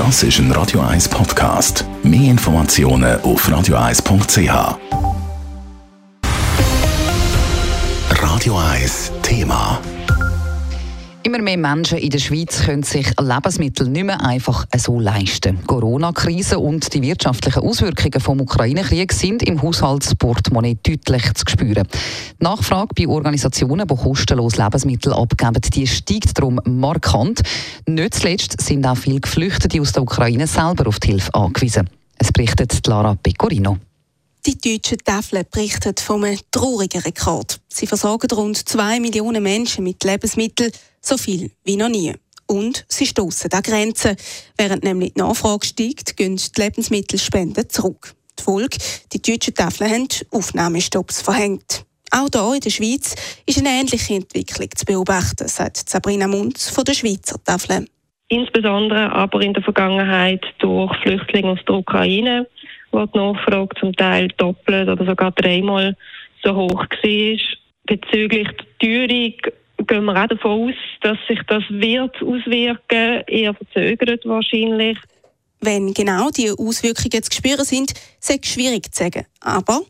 Das ist ein Radio 1 Podcast. Mehr Informationen auf radio1.ch. Radio 1 Thema. Immer mehr Menschen in der Schweiz können sich Lebensmittel nicht mehr einfach so leisten. Corona-Krise und die wirtschaftlichen Auswirkungen vom Ukraine-Krieg sind im Haushaltsportemonnaie deutlich zu spüren. Die Nachfrage bei Organisationen, die kostenlos Lebensmittel abgeben, die steigt darum markant. Nicht zuletzt sind auch viele Geflüchtete aus der Ukraine selber auf die Hilfe angewiesen. Es berichtet Lara Pecorino. Die deutsche Tafel berichtet von einem traurigen Rekord. Sie versorgen rund zwei Millionen Menschen mit Lebensmitteln, so viel wie noch nie. Und sie stoßen an Grenzen. Während nämlich die Nachfrage steigt, gehen die Lebensmittelspenden zurück. Die Folge, die deutschen Tafeln haben Aufnahmestopps verhängt. Auch hier in der Schweiz ist eine ähnliche Entwicklung zu beobachten, sagt Sabrina Munz von der Schweizer Tafel. Insbesondere aber in der Vergangenheit durch Flüchtlinge aus der Ukraine, wo die Nachfrage zum Teil doppelt oder sogar dreimal so hoch war. Bezüglich der Teuerung gehen wir auch davon aus, dass sich das wird auswirken, eher verzögert wahrscheinlich. Wenn genau die Auswirkungen zu spüren sind, ist es schwierig zu sagen. Aber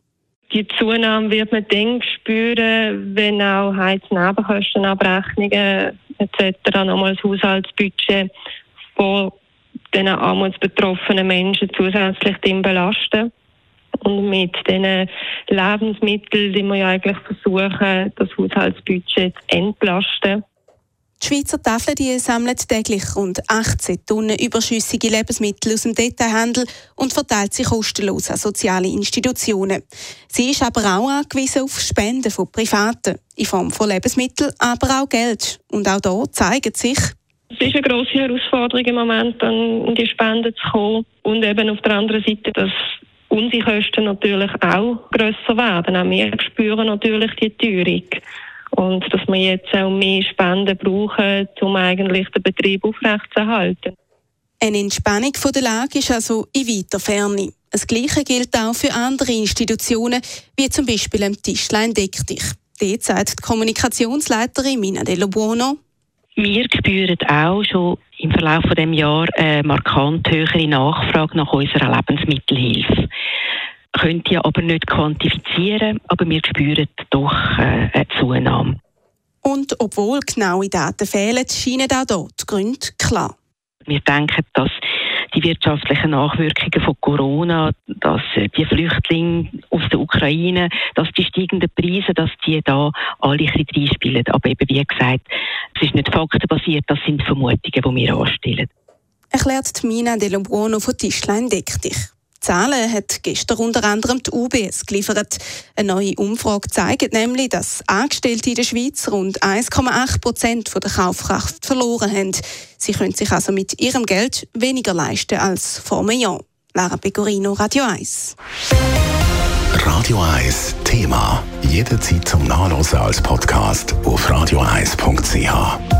die Zunahme wird man dann spüren, wenn auch Heiznebenkostenabrechnungen etc. nochmal das Haushaltsbudget von den armutsbetroffenen Menschen zusätzlich belasten. Und mit diesen Lebensmitteln, die wir ja eigentlich versuchen, das Haushaltsbudget zu entlasten. Die Schweizer Tafel die sammelt täglich rund 18 Tonnen überschüssige Lebensmittel aus dem Detailhandel und verteilt sie kostenlos an soziale Institutionen. Sie ist aber auch angewiesen auf Spenden von Privaten in Form von Lebensmitteln, aber auch Geld. Und auch hier zeigt sich, es ist eine grosse Herausforderung im Moment, an die Spenden zu kommen. Und eben auf der anderen Seite, dass unsere Kosten natürlich auch grösser werden. Auch wir spüren natürlich die Teuerung. Und dass wir jetzt auch mehr Spenden brauchen, um eigentlich den Betrieb aufrechtzuerhalten. Eine Entspannung von der Lage ist also in weiter Ferne. Das Gleiche gilt auch für andere Institutionen, wie zum Beispiel im Tischlein Deck dich. Dort sagt die Kommunikationsleiterin Mina Dello Buono, wir spüren auch schon im Verlauf von dem Jahr eine markant höhere Nachfrage nach unserer Lebensmittelhilfe. Könnt ihr aber nicht quantifizieren, aber wir spüren doch eine Zunahme. Und obwohl genaue Daten fehlen, scheinen auch dort die Gründe klar. Wir denken, dass die wirtschaftlichen Nachwirkungen von Corona, dass äh, die Flüchtlinge aus der Ukraine, dass die steigenden Preise, dass die da alle ein bisschen reinspielen. Aber eben, wie gesagt, es ist nicht faktenbasiert, das sind Vermutungen, die wir anstellen. Erklärt Mina De Lombrono von Tischlein Deck dich. Zahlen hat gestern unter anderem die UBS geliefert. Eine neue Umfrage zeigt nämlich, dass Angestellte in der Schweiz rund 1,8 Prozent der Kaufkraft verloren haben. Sie können sich also mit ihrem Geld weniger leisten als vor einem Jahr. Lara Pecorino, Radio 1. Radio 1 Thema. Jederzeit zum Nachlesen als Podcast auf radio1.ch.